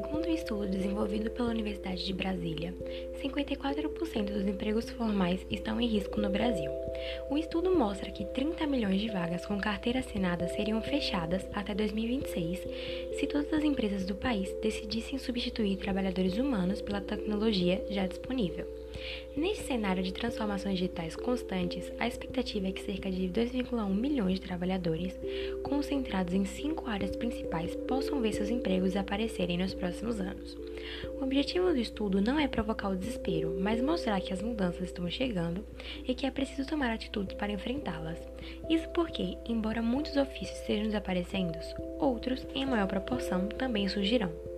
um estudo desenvolvido pela Universidade de Brasília, 54% dos empregos formais estão em risco no Brasil. O estudo mostra que 30 milhões de vagas com carteira assinada seriam fechadas até 2026 se todas as empresas do país decidissem substituir trabalhadores humanos pela tecnologia já disponível. Neste cenário de transformações digitais constantes, a expectativa é que cerca de 2,1 milhões de trabalhadores, concentrados em cinco áreas principais, possam ver seus empregos aparecerem nos próximos anos. O objetivo do estudo não é provocar o desespero, mas mostrar que as mudanças estão chegando e que é preciso tomar atitudes para enfrentá-las. Isso porque, embora muitos ofícios estejam desaparecendo, outros, em maior proporção, também surgirão.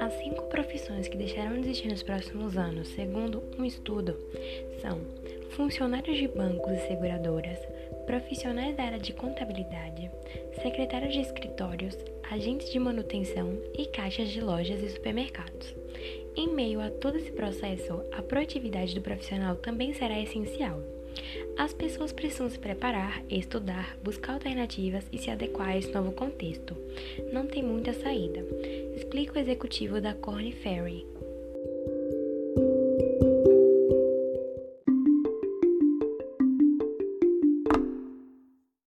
As cinco profissões que deixarão de existir nos próximos anos, segundo um estudo, são funcionários de bancos e seguradoras, profissionais da área de contabilidade, secretários de escritórios, agentes de manutenção e caixas de lojas e supermercados. Em meio a todo esse processo, a proatividade do profissional também será essencial. As pessoas precisam se preparar, estudar, buscar alternativas e se adequar a esse novo contexto. Não tem muita saída, explica o executivo da Corn Ferry.